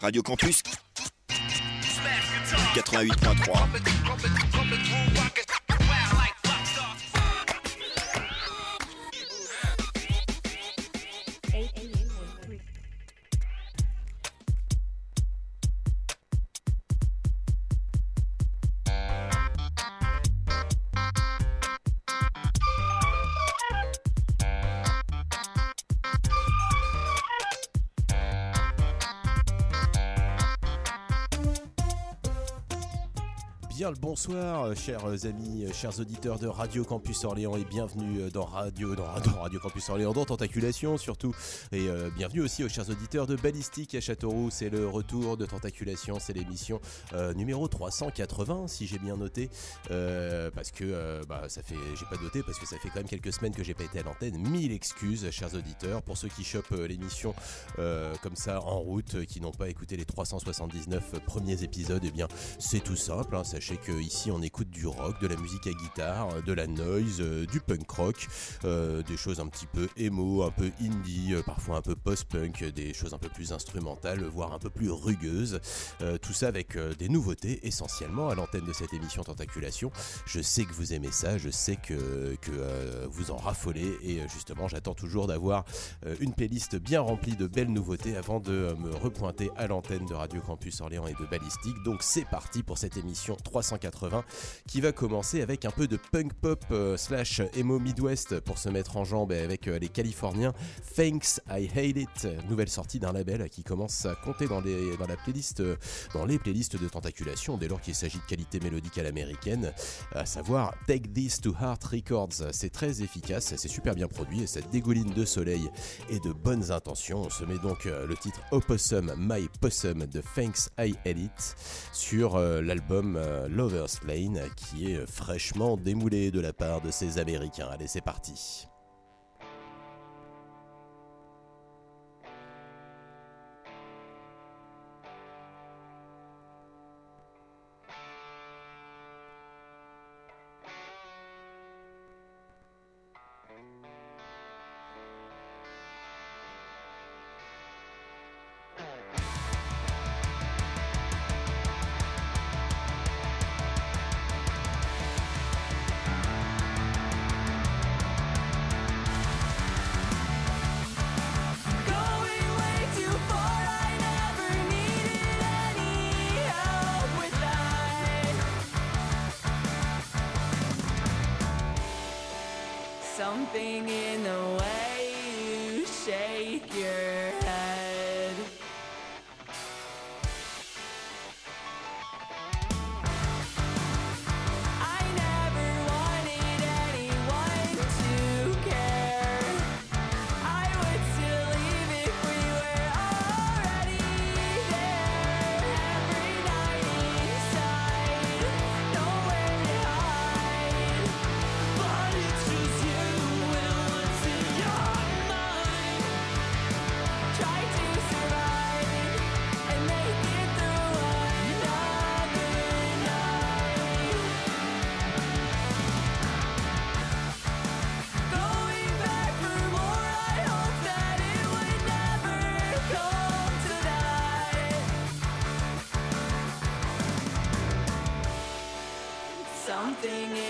Radio Campus 88.3. Bonsoir, euh, chers amis, euh, chers auditeurs de Radio Campus Orléans et bienvenue euh, dans Radio, dans, Radio Campus Orléans, dans Tentaculation surtout. Et euh, bienvenue aussi aux chers auditeurs de Ballistique à Châteauroux. C'est le retour de Tentaculation, c'est l'émission euh, numéro 380 si j'ai bien noté. Euh, parce que euh, bah, ça fait, j'ai pas noté parce que ça fait quand même quelques semaines que j'ai pas été à l'antenne. Mille excuses, chers auditeurs, pour ceux qui chopent euh, l'émission euh, comme ça en route, euh, qui n'ont pas écouté les 379 premiers épisodes. Eh bien, c'est tout simple. hein. Sachez que ici on écoute du rock, de la musique à guitare, euh, de la noise, euh, du punk rock, euh, des choses un petit peu emo, un peu indie, euh, parfois un peu post-punk, euh, des choses un peu plus instrumentales, voire un peu plus rugueuses. Euh, tout ça avec euh, des nouveautés essentiellement à l'antenne de cette émission Tentaculation. Je sais que vous aimez ça, je sais que, que euh, vous en raffolez et euh, justement j'attends toujours d'avoir euh, une playlist bien remplie de belles nouveautés avant de euh, me repointer à l'antenne de Radio Campus Orléans et de Ballistique. Donc c'est parti pour cette émission 380 qui va commencer avec un peu de punk pop euh, slash emo Midwest pour se mettre en jambe avec euh, les Californiens Thanks I Hate It, nouvelle sortie d'un label qui commence à compter dans les, dans la playlist, euh, dans les playlists de tentaculation dès lors qu'il s'agit de qualité mélodique à l'américaine, à savoir Take This to Heart Records. C'est très efficace, c'est super bien produit et ça dégouline de soleil et de bonnes intentions. On se met donc le titre Opossum My Possum de Thanks I Hate It sur l'album Lover's Lane qui est fraîchement démoulé de la part de ces Américains. Allez, c'est parti. something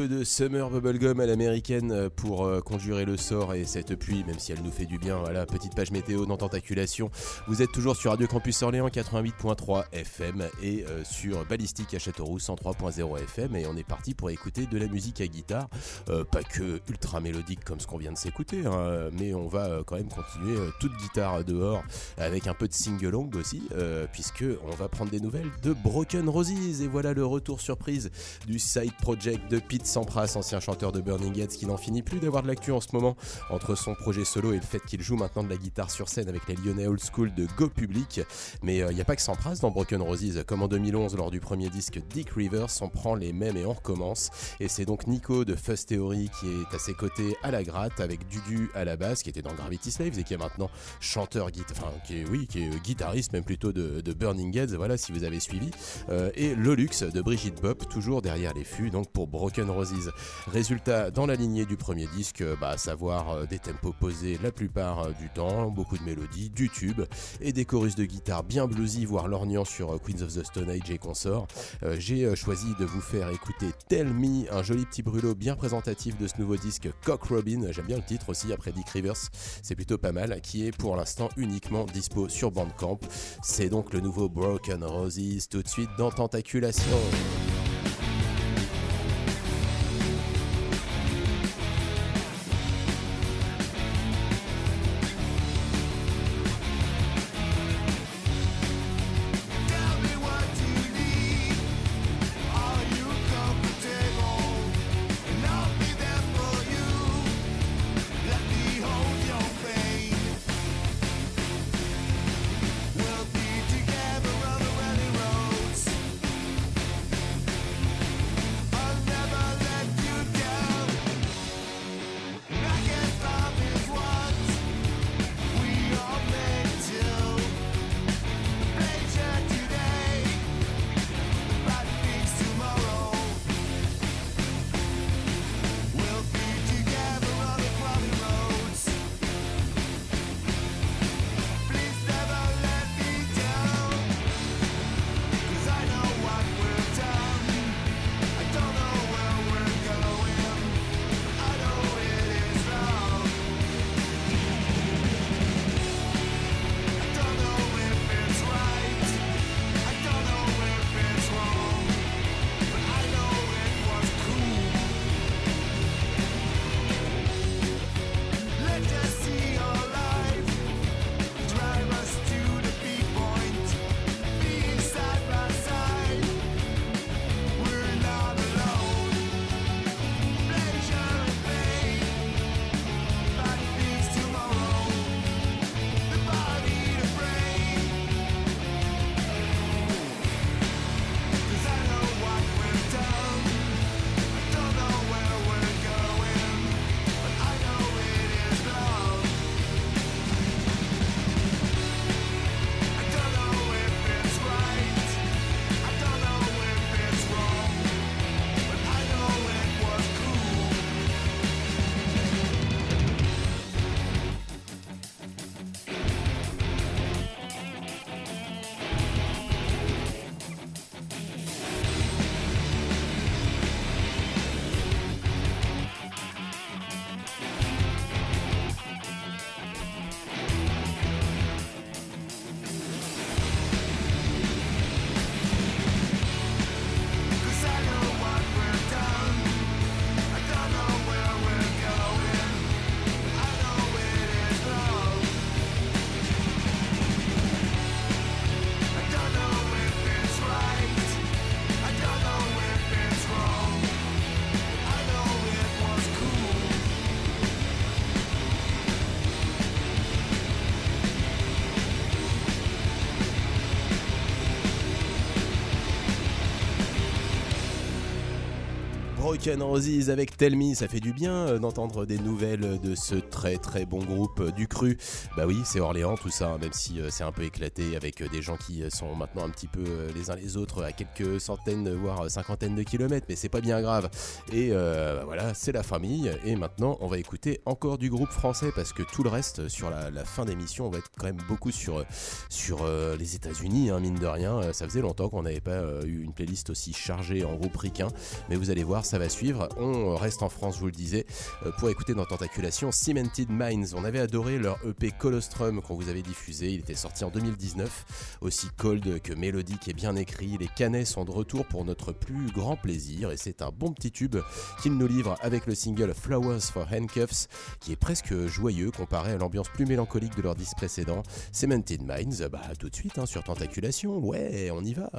peu de Summer Bubblegum à l'américaine euh, pour euh, conjurer le sort et cette pluie, même si elle nous fait du bien. Voilà, petite page météo dans Tentaculation. Vous êtes toujours sur Radio Campus Orléans 88.3 FM et euh, sur Ballistique à Châteauroux 103.0 FM. Et on est parti pour écouter de la musique à guitare. pas que ultra mélodique comme ce qu'on vient de s'écouter, hein, mais on va quand même continuer toute guitare dehors avec un peu de sing-along aussi, puisque on va prendre des nouvelles de Broken Roses. Et voilà le retour surprise du side project de Pete Sampras, ancien chanteur de Burning Heads, qui n'en finit plus d'avoir de l'actu en ce moment entre son projet solo et le fait qu'il joue maintenant de la guitare sur scène avec les Lyonnais Old School de Go Public. Mais il euh, n'y a pas que Sampras dans Broken Roses, comme en 2011 lors du premier disque Dick Rivers, on prend les mêmes et on recommence. Et c'est donc Nico de Fuzz Theory qui est à ses côtés à la gratte avec Dudu à la basse, qui était dans Gravity Slaves et qui est maintenant chanteur, enfin qui est oui, qui est guitariste même plutôt de, Burning Heads. Voilà si vous avez suivi. Euh, et Lolux de Brigitte Bop, toujours derrière les fûts, donc pour Broken Roses. Résultat, dans la lignée du premier disque, bah, à savoir euh, des tempos posés la plupart euh, du temps, beaucoup de mélodies, du tube et des chorus de guitare bien bluesy, voire lorgnant sur euh, Queens of the Stone Age et consorts. J'ai choisi de vous faire écouter Tell Me, un joli petit brûlot bien représentatif de ce nouveau disque Cock Robin. J'aime bien le titre aussi après Dick Rivers, c'est plutôt pas mal, qui est pour l'instant uniquement dispo sur Bandcamp. C'est donc le nouveau Broken Roses, tout de suite dans Tentaculation. Broken Roses avec Tell Me, ça fait du bien euh, d'entendre des nouvelles de ce très très bon groupe du Bah oui, c'est Orléans tout ça, hein, même si euh, c'est un peu éclaté avec des gens qui sont maintenant un petit peu les uns les autres à quelques centaines voire cinquantaines de kilomètres, mais c'est pas bien grave. Et bah voilà, c'est la famille. Et maintenant, on va écouter encore du groupe français parce que tout le reste sur la, fin d'émission, on va être quand même beaucoup sur sur les États-Unis, hein, mine de rien. Ça faisait longtemps qu'on n'avait pas eu une playlist aussi chargée en groupe ricain, mais vous allez voir, ça va suivre. On reste en France, je vous le disais, pour écouter dans Tentaculation Cemented Minds. On avait adoré leur EP Colostrum qu'on vous avait diffusé. Il était sorti en 2019. Aussi cold que mélodique et bien écrit. Les Canets sont de retour pour notre plus grand plaisir et c'est un bon petit tube qu'ils nous livrent avec le single Flowers for Handcuffs qui est presque joyeux comparé à l'ambiance plus mélancolique de leur disque précédent. Cemented Minds, bah tout de suite hein, sur Tentaculation. Ouais, on y va.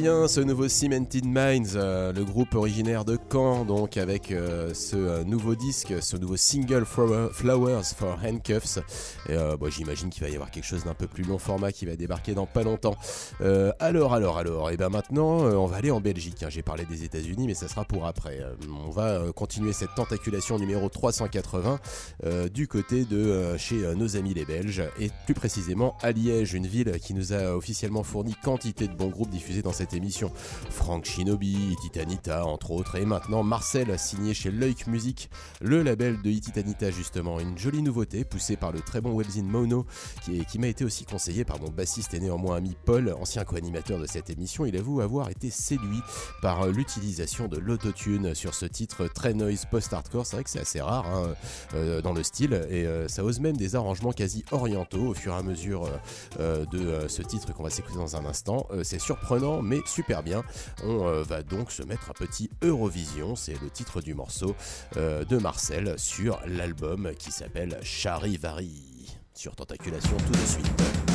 Bien ce nouveau Cemented Minds, euh, le groupe originaire de Caen, donc avec euh, ce euh, nouveau disque, ce nouveau single Flowers for Handcuffs. Et j'imagine qu'il va y avoir quelque chose d'un peu plus long format qui va débarquer dans pas longtemps. alors, alors, alors, et bien maintenant, on va aller en Belgique. Hein. J'ai parlé des États-Unis, mais ça sera pour après. on va continuer cette tentaculation numéro 380 du côté de chez nos amis les Belges, et plus précisément à Liège, une ville qui nous a officiellement fourni quantité de bons groupes diffusés dans cette émission. Frank Shinobi, Titanita entre autres, et maintenant Marcel a signé chez Leuk Music, le label de Titanita justement. Une jolie nouveauté poussée par le très bon webzine Mono, qui, qui m'a été aussi conseillé par mon bassiste et néanmoins ami Paul, ancien co-animateur de cette émission. Il avoue avoir été séduit par l'utilisation de l'autotune sur ce titre très noise post-hardcore. C'est vrai que c'est assez rare hein, euh, dans le style, et euh, ça ose même des arrangements quasi orientaux au fur et à mesure euh, de ce titre qu'on va s'écouter dans un instant. c'est surprenant mais super bien. On euh, va donc se mettre un petit Eurovision, c'est le titre du morceau euh, de Marcel sur l'album qui s'appelle Charivari. Sur Tentaculation tout de suite.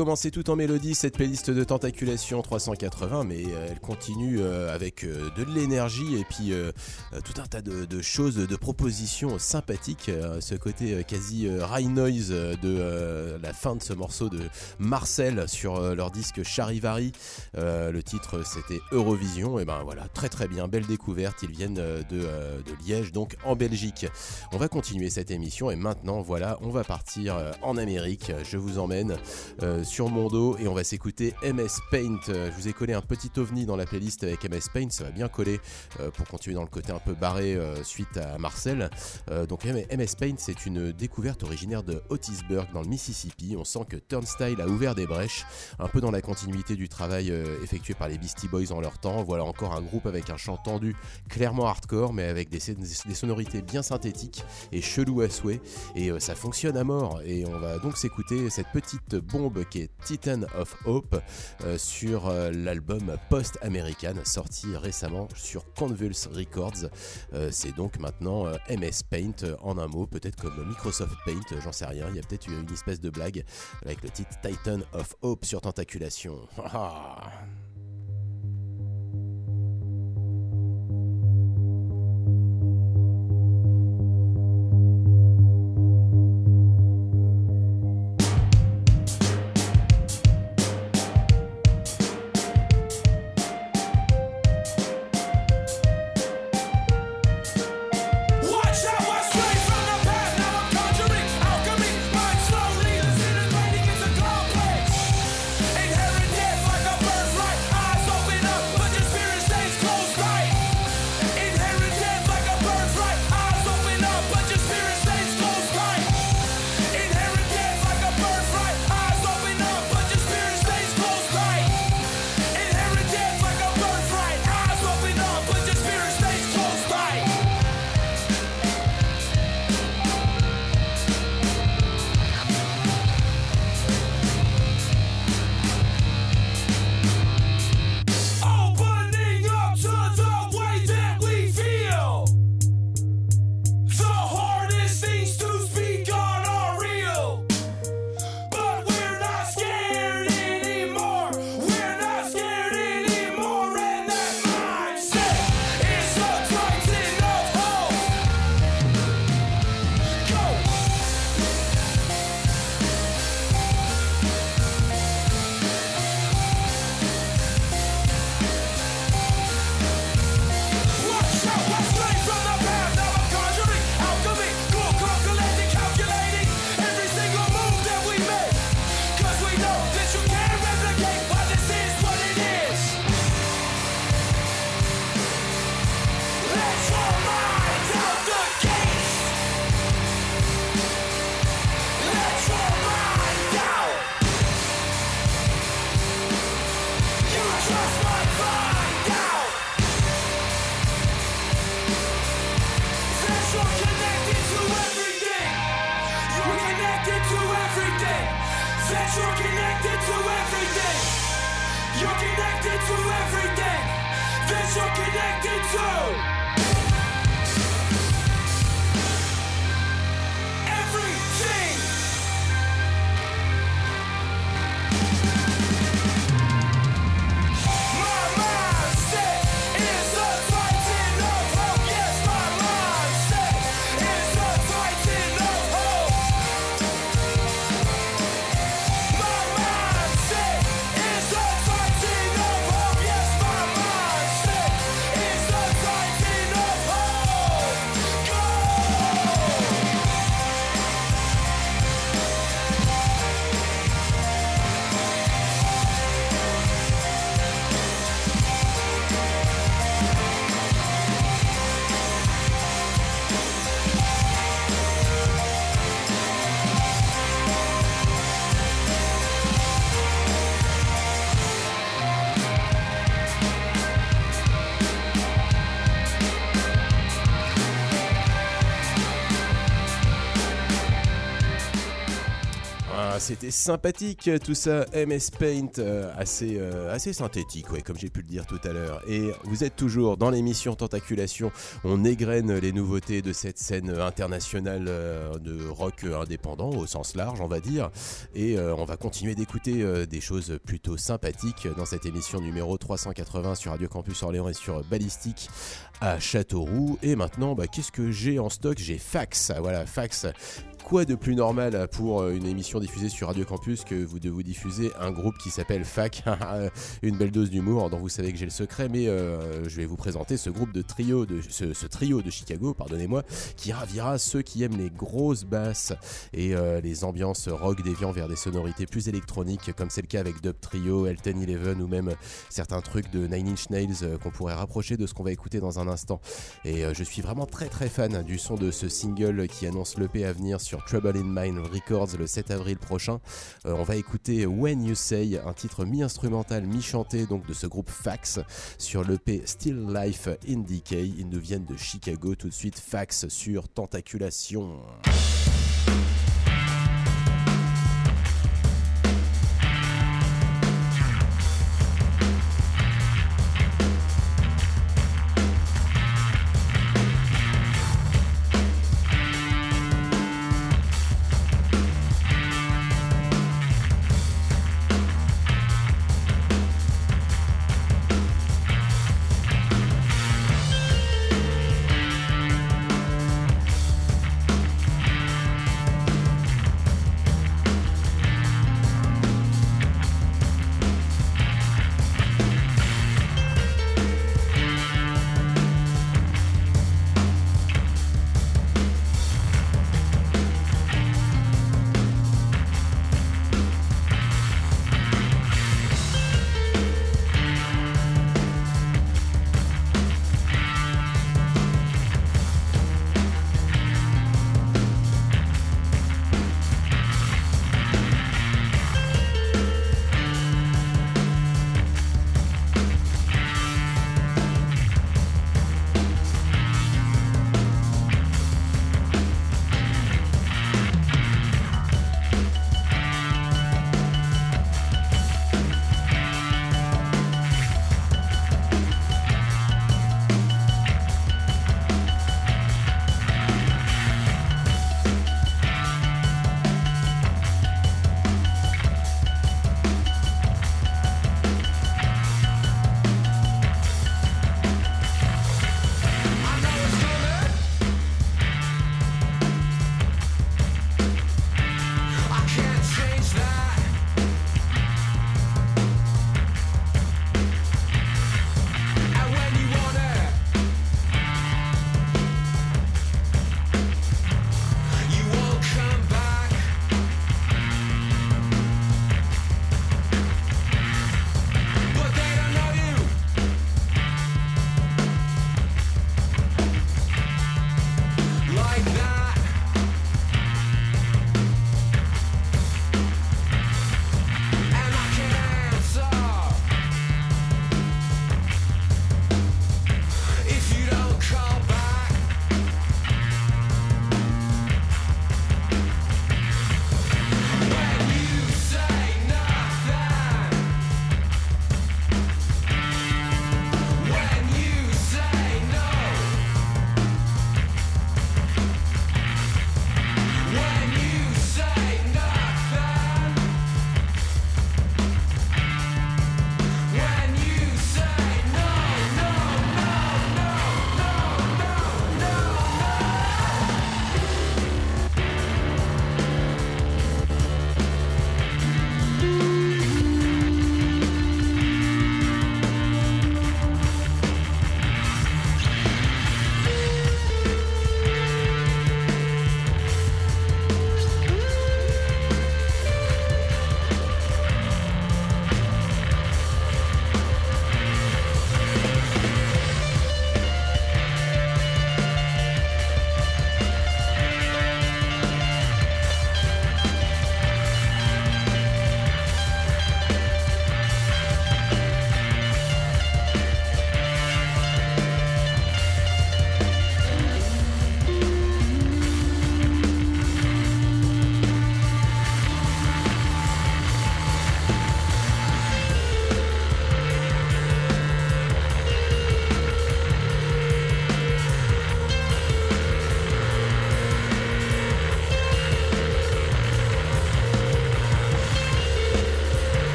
Commencé tout en mélodie cette playlist de Tentaculation 380, mais euh, elle continue euh, avec euh, de l'énergie et puis tout un tas de, choses, de propositions sympathiques. ce côté quasi high noise de la fin de ce morceau de Marcel sur leur disque Charivari. le titre c'était Eurovision. Et ben voilà, très très bien, belle découverte. Ils viennent de, de Liège, donc en Belgique. On va continuer cette émission et maintenant voilà, on va partir en Amérique. Je vous emmène sur mon dos et on va s'écouter MS Paint. Euh, je vous ai collé un petit ovni dans la playlist avec MS Paint, ça va bien coller euh, pour continuer dans le côté un peu barré suite à Marcel. donc MS Paint, c'est une découverte originaire de Otisburg dans le Mississippi. On sent que Turnstile a ouvert des brèches, un peu dans la continuité du travail effectué par les Beastie Boys en leur temps. Voilà encore un groupe avec un chant tendu, clairement hardcore, mais avec des, des sonorités bien synthétiques et chelou à souhait. Et ça fonctionne à mort. Et on va donc s'écouter cette petite bombe qui est Titan of Hope euh, sur euh, l'album Post American sorti récemment sur Convulse Records. Euh, c'est donc maintenant MS Paint en un mot, peut-être comme Microsoft Paint, j'en sais rien. Il y a peut-être une espèce de blague avec le titre Titan of Hope sur Tentaculation. sense you're connected to everything. You're connected to everything. This you're connected to. C'était sympathique tout ça, MS Paint, euh, assez, euh, assez synthétique, ouais, comme j'ai pu le dire tout à l'heure. Et vous êtes toujours dans l'émission Tentaculation, on égrène les nouveautés de cette scène internationale euh, de rock indépendant au sens large, on va dire. Et on va continuer d'écouter des choses plutôt sympathiques dans cette émission numéro 380 sur Radio Campus Orléans et sur Ballistique à Châteauroux. Et maintenant, bah, qu'est-ce que j'ai en stock? J'ai Fax, voilà, Fax quoi de plus normal pour euh, une émission diffusée sur Radio Campus que vous de vous diffuser un groupe qui s'appelle FAC Une belle dose d'humour, dont vous savez que j'ai le secret, mais euh, je vais vous présenter ce groupe de trio de ce, trio de Chicago, pardonnez-moi, qui ravira ceux qui aiment les grosses basses et euh, les ambiances rock déviant vers des sonorités plus électroniques, comme c'est le cas avec Dub Trio, Elton Eleven ou même certains trucs de Nine Inch Nails qu'on pourrait rapprocher de ce qu'on va écouter dans un instant. Et je suis vraiment très très fan du son de ce single qui annonce l'EP à venir sur Trouble in Mind Records le 7 avril prochain. Euh, on va écouter When You Say, un titre mi-instrumental, mi-chanté donc de ce groupe Fax sur l'EP Still Life in Decay. Ils nous viennent de Chicago tout de suite. Fax sur Tentaculation.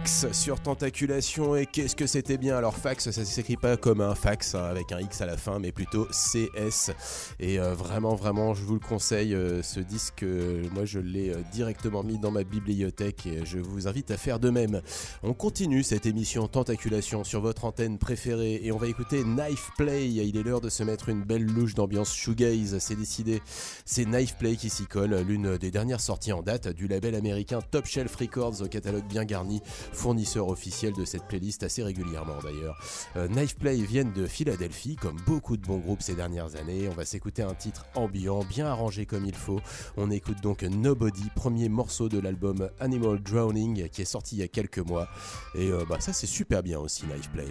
Fax sur Tentaculation et qu'est-ce que c'était bien. Alors fax ça s'écrit pas comme un fax hein, avec un X à la fin mais plutôt CS et euh, vraiment vraiment je vous le conseille euh, ce disque euh, moi je l'ai directement mis dans ma bibliothèque et je vous invite à faire de même. On continue cette émission Tentaculation sur votre antenne préférée et on va écouter Knife Play. Il est l'heure de se mettre une belle louche d'ambiance shoegaze. C'est décidé. C'est Knife Play qui s'y colle l'une des dernières sorties en date du label américain Top Shelf Records au catalogue bien garni fournisseur officiel de cette playlist assez régulièrement d'ailleurs. Euh, Knife Play viennent de Philadelphie, comme beaucoup de bons groupes ces dernières années. On va s'écouter un titre ambiant, bien arrangé comme il faut. On écoute donc Nobody, premier morceau de l'album Animal Drowning qui est sorti il y a quelques mois. Et euh, bah, ça c'est super bien aussi Knife Play.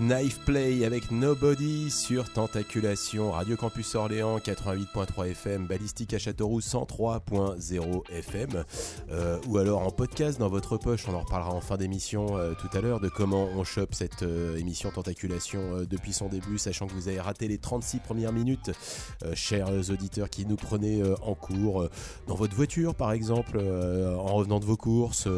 Knife Play avec Nobody sur Tentaculation, Radio Campus Orléans 88.3 FM, Ballistique à Châteauroux 103.0 FM, euh, ou alors en podcast dans votre poche. On en reparlera en fin d'émission euh, tout à l'heure de comment on chope cette euh, émission Tentaculation depuis son début, sachant que vous avez raté les 36 premières minutes, chers auditeurs qui nous prenaient en cours dans votre voiture par exemple, en revenant de vos courses,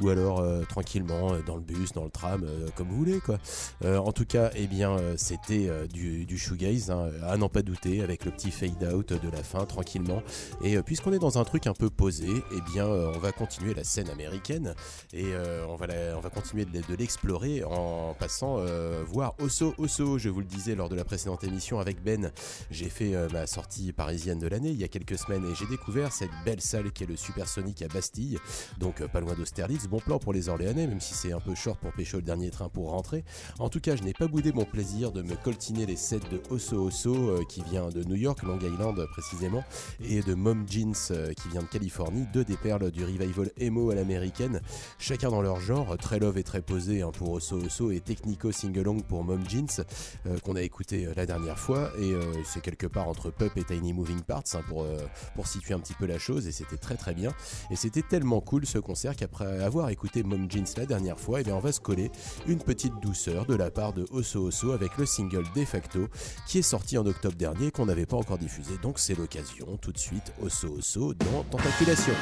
ou alors tranquillement dans le bus, dans le tram, comme vous voulez quoi. Euh, en tout cas, eh bien, euh, c'était euh, du, du, shoegaze, hein, à n'en pas douter, avec le petit fade out de la fin, tranquillement. Et puisqu'on est dans un truc un peu posé, eh bien, on va continuer la scène américaine et on, va on va continuer de, l'explorer en passant voir Osso Osso. Je vous le disais lors de la précédente émission avec Ben, j'ai fait ma sortie parisienne de l'année il y a quelques semaines et j'ai découvert cette belle salle qui est le Supersonic à Bastille, donc pas loin d'Austerlitz. Bon plan pour les Orléanais, même si c'est un peu short pour pêcher le dernier train pour rentrer. En tout cas, je n'ai pas boudé mon plaisir de me coltiner les sets de Oso Oso euh, qui vient de New York, Long Island précisément, et de Mom Jeans euh, qui vient de Californie, deux des perles du revival emo à l'américaine, chacun dans leur genre, très love et très posé hein, pour Oso Oso et technico singalong pour Mom Jeans euh, qu'on a écouté la dernière fois et c'est quelque part entre Pup et Tiny Moving Parts hein, pour, pour situer un petit peu la chose et c'était très très bien. Et c'était tellement cool ce concert qu'après avoir écouté Mom Jeans la dernière fois, et eh bien on va se coller une petite douceur de la part de Oso Oso avec le single De facto qui est sorti en octobre dernier qu'on n'avait pas encore diffusé. Donc c'est l'occasion tout de suite Oso Oso dans Tentaculation.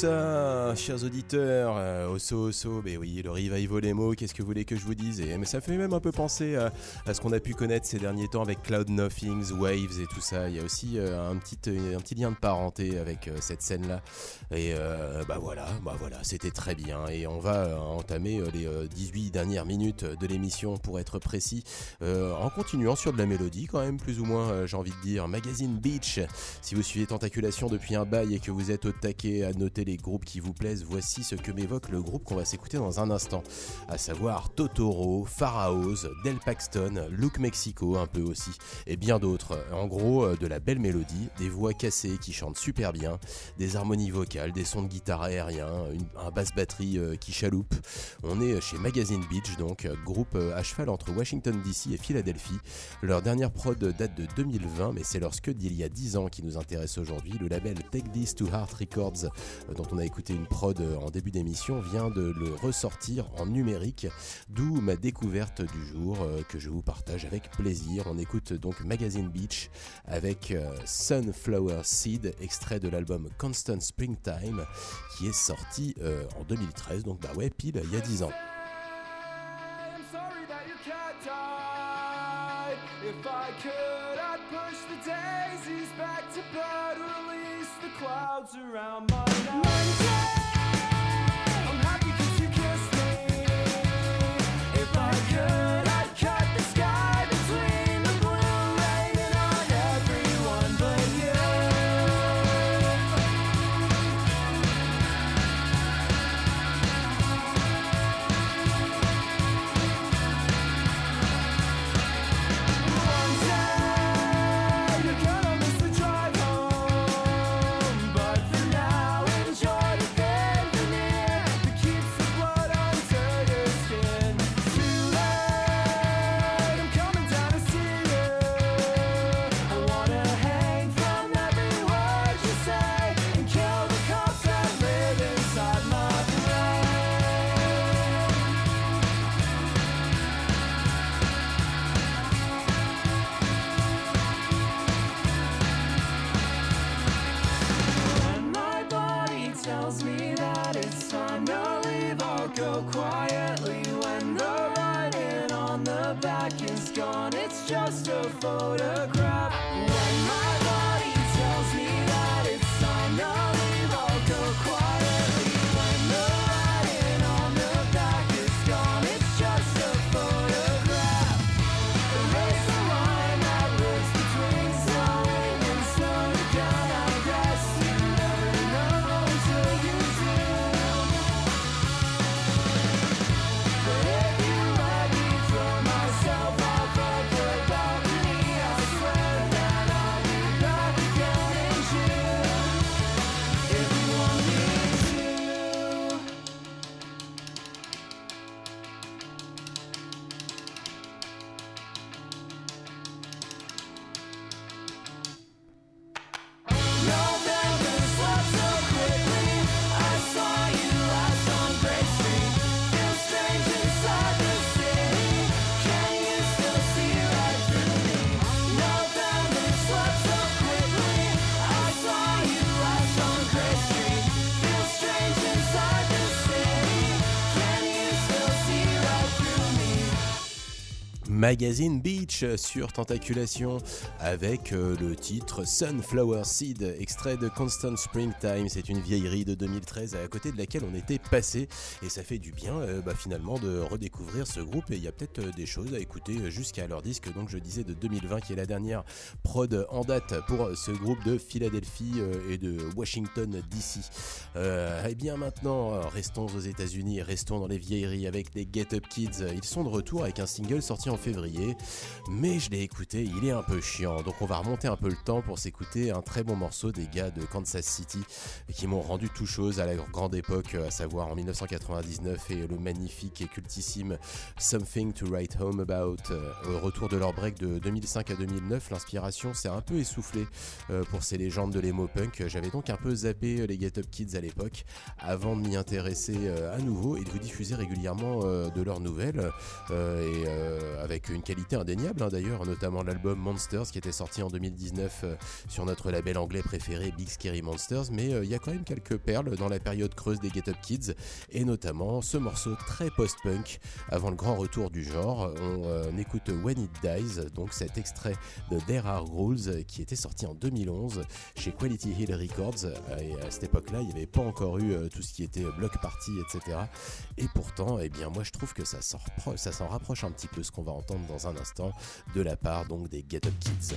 сейчас euh, Osso Osso, mais oui, le revival mots, qu'est-ce que vous voulez que je vous dise et, Mais ça fait même un peu penser à, ce qu'on a pu connaître ces derniers temps avec Cloud Nothings, Waves et tout ça. Il y a aussi euh, un, petit, euh, un petit lien de parenté avec cette scène-là. Et bah voilà, bah voilà, c'était très bien. Et on va entamer les 18 dernières minutes de l'émission pour être précis, en continuant sur de la mélodie quand même, plus ou moins, j'ai envie de dire. Magazine Beach, si vous suivez Tentaculation depuis un bail et que vous êtes au taquet à noter les groupes qui vous plaisent, voici ce que m'évoque le groupe qu'on va s'écouter dans un instant. À savoir Totoro, Pharaohs, Del Paxton, Look Mexico un peu aussi, et bien d'autres. En gros, euh, de la belle mélodie, des voix cassées qui chantent super bien, des harmonies vocales, des sons de guitare aérien, un basse batterie euh, qui chaloupe. On est chez Magazine Beach, donc groupe euh, à cheval entre Washington DC et Philadelphie. Leur dernière prod date de 2020, mais c'est leur scud d'il y a 10 ans qui nous intéresse aujourd'hui. Le label Take This to Heart Records, dont on a écouté une prod euh, début d'émission, vient de le ressortir en numérique, d'où ma découverte du jour euh, que je vous partage avec plaisir. On écoute donc Magazine Beach avec Sunflower Seed, extrait de l'album Constant Springtime, qui est sorti en 2013, donc bah ouais, pile il y a 10 ans. Life. Magazine Beach sur Tentaculation avec euh, le titre Sunflower Seed, extrait de Constant Springtime. C'est une vieillerie de 2013 à côté de laquelle on était passé et ça fait du bien euh, bah, finalement de redécouvrir ce groupe et il y a peut-être euh, des choses à écouter jusqu'à leur disque donc je disais de 2020 qui est la dernière prod en date pour ce groupe de Philadelphie et de Washington DC. et bien maintenant restons aux États-Unis, restons dans les vieilleries avec les Get Up Kids. Ils sont de retour avec un single sorti en février mais je l'ai écouté, il est un peu chiant, donc on va remonter un peu le temps pour s'écouter un très bon morceau des gars de Kansas City qui m'ont rendu tout chose à la grande époque, à savoir en 1999 et le magnifique et cultissime Something to Write Home About. Euh, au retour de leur break de 2005 à 2009, l'inspiration s'est un peu essoufflée euh, pour ces légendes de l'emo punk. J'avais donc un peu zappé les Get Up Kids à l'époque avant de m'y intéresser euh, à nouveau et de vous diffuser régulièrement de leurs nouvelles et avec une qualité indéniable hein, d'ailleurs, notamment l'album Monsters qui était sorti en 2019 sur notre label anglais préféré Big Scary Monsters, mais il y a quand même quelques perles dans la période creuse des Get Up Kids, et notamment ce morceau très post-punk avant le grand retour du genre. On écoute When It Dies, donc cet extrait de There Are Rules qui était sorti en 2011 chez Quality Hill Records, et à cette époque-là, il n'y avait pas encore eu tout ce qui était block party, etc. Et pourtant, eh bien, moi je trouve que ça s'en rapproche un petit peu ce qu'on va entendre dans un instant de la part donc des Get Up Kids.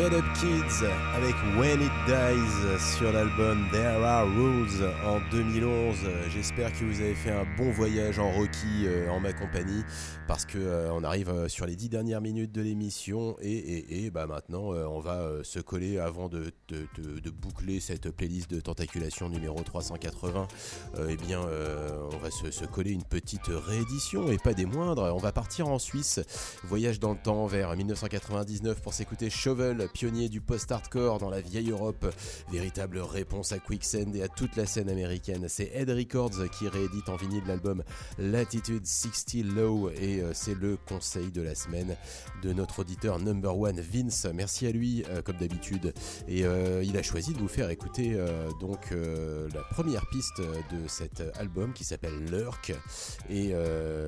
Get Up Kids avec When It Dies sur l'album There Are Rules en 2011. J'espère que vous avez fait un bon voyage en Rocky euh, en ma compagnie parce que euh, on arrive euh, sur les dix dernières minutes de l'émission et, et, bah maintenant on va se coller avant de, de, boucler cette playlist de tentaculation numéro 380. eh bien, on va se, se, coller une petite réédition et pas des moindres. On va partir en Suisse, voyage dans le temps vers 1999 pour s'écouter Shovel, pionnier du post-hardcore dans la vieille Europe, véritable réponse à Quicksand et à toute la scène américaine. C'est Ed Records qui réédite en vinyle l'album Latitude 60 Low et euh, c'est le conseil de la semaine de notre auditeur number one Vince. Merci à lui euh, comme d'habitude et euh, il a choisi de vous faire écouter donc la première piste de cet album qui s'appelle Lurk et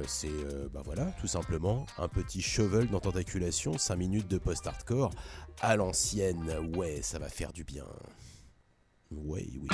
c'est bah voilà tout simplement un petit shovel dans tentaculation, 5 minutes de post-hardcore à l'ancienne. Ouais, ça va faire du bien. Ouais, oui.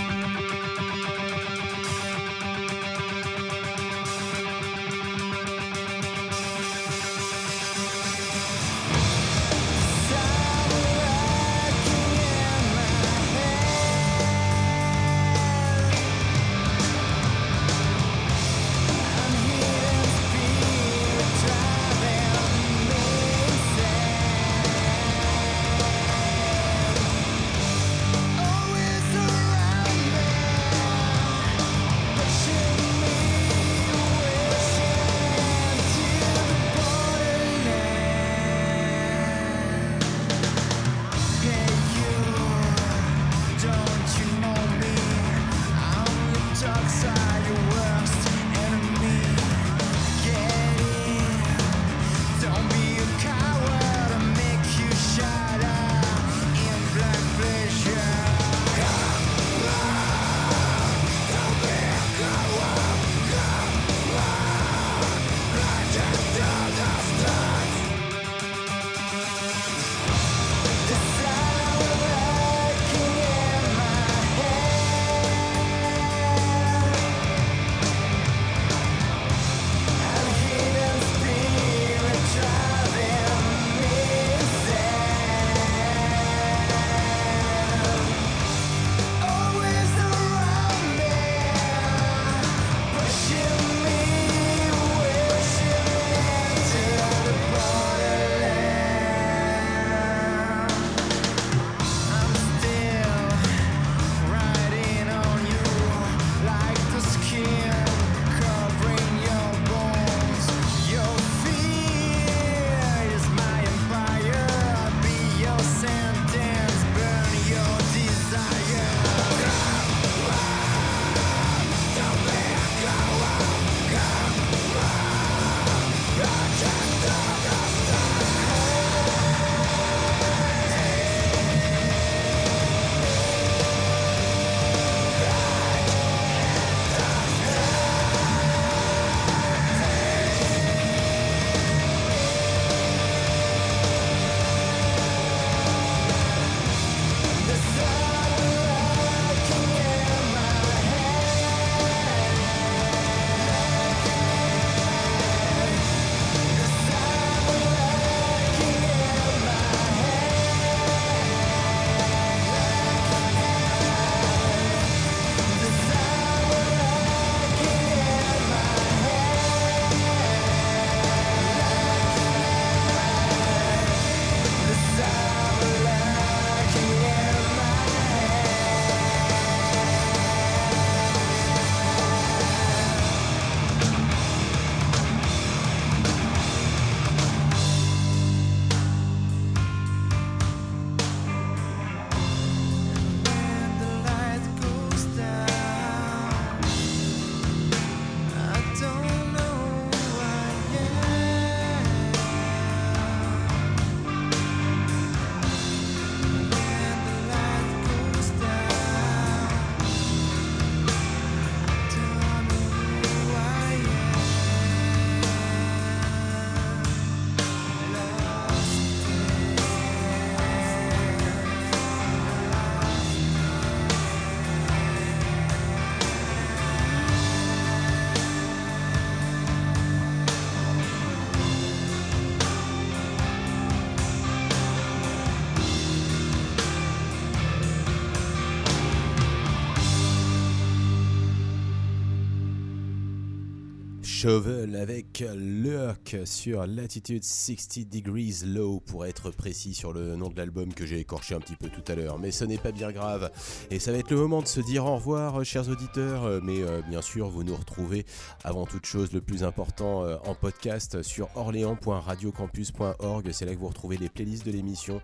Chauvel avec Lurk sur Latitude 60 Degrees Low pour être précis sur le nom de l'album que j'ai écorché un petit peu tout à l'heure. Mais ce n'est pas bien grave et ça va être le moment de se dire au revoir chers auditeurs. Mais euh, bien sûr vous nous retrouvez avant toute chose le plus important euh, en podcast sur orléans.radiocampus.org. C'est là que vous retrouvez les playlists de l'émission,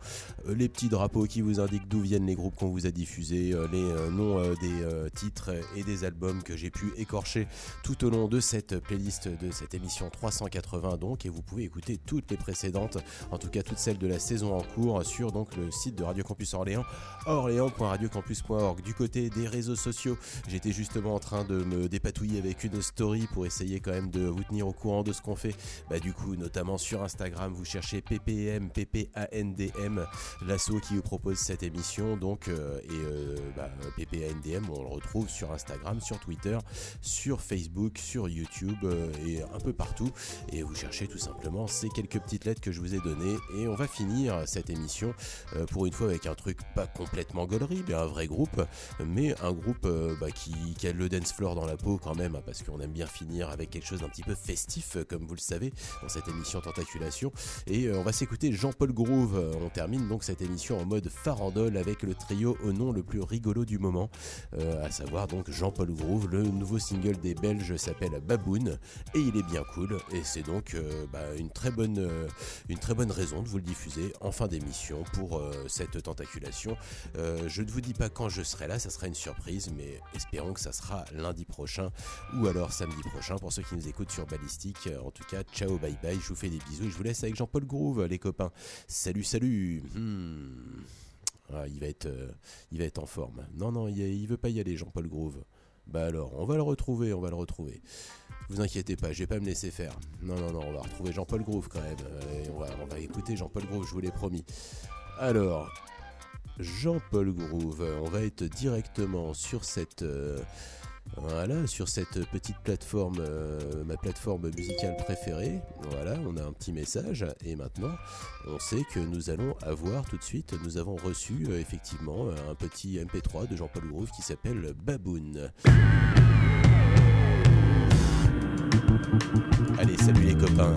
euh, les petits drapeaux qui vous indiquent d'où viennent les groupes qu'on vous a diffusés, les noms des titres et des albums que j'ai pu écorcher tout au long de cette playlist de cette émission 380 donc et vous pouvez écouter toutes les précédentes, en tout cas toutes celles de la saison en cours sur donc le site de Radio Campus Orléans, orléans.radiocampus.org. Du côté des réseaux sociaux, j'étais justement en train de me dépatouiller avec une story pour essayer quand même de vous tenir au courant de ce qu'on fait. Bah du coup, notamment sur Instagram, vous cherchez PPM, PPANDM, l'assaut qui vous propose cette émission donc euh, et euh, bah, PPANDM, on le retrouve sur Instagram, sur Twitter, sur Facebook, sur YouTube et un peu partout. Et vous cherchez tout simplement ces quelques petites lettres que je vous ai données. Et on va finir cette émission euh, pour une fois avec un truc pas complètement gaulerie, mais un vrai groupe, mais un groupe euh, bah, qui, a le dance floor dans la peau quand même, parce qu'on aime bien finir avec quelque chose d'un petit peu festif, comme vous le savez, dans cette émission Tentaculation. Et on va s'écouter Jean-Paul Groove. On termine donc cette émission en mode farandole avec le trio au nom le plus rigolo du moment, à savoir donc Jean-Paul Groove. Le nouveau single des Belges s'appelle Baboon et il est bien cool et c'est donc euh, bah, une, très bonne, euh, une très bonne raison de vous le diffuser en fin d'émission pour euh, cette tentaculation. je ne vous dis pas quand je serai là, ça sera une surprise, mais espérons que ça sera lundi prochain ou alors samedi prochain pour ceux qui nous écoutent sur Ballistique. En tout cas, ciao, bye bye, je vous fais des bisous et je vous laisse avec Jean-Paul Groove, les copains. Salut, salut hmm. ah, il, va être, il va être en forme. Non, non, il, il veut pas y aller, Jean-Paul Groove. Bah alors, on va le retrouver, on va le retrouver. Vous inquiétez pas, je vais pas me laisser faire. Non, non, non, on va retrouver Jean-Paul Groove quand même. Euh, on, va, écouter Jean-Paul Groove, je vous l'ai promis. Alors, Jean-Paul Groove, on va être directement sur cette... Euh, voilà, sur cette petite plateforme, euh, ma plateforme musicale préférée. Voilà, on a un petit message. Et maintenant, on sait que nous allons avoir tout de suite, nous avons reçu effectivement un petit MP3 de Jean-Paul Groove qui s'appelle Baboon. Allez, salut les copains.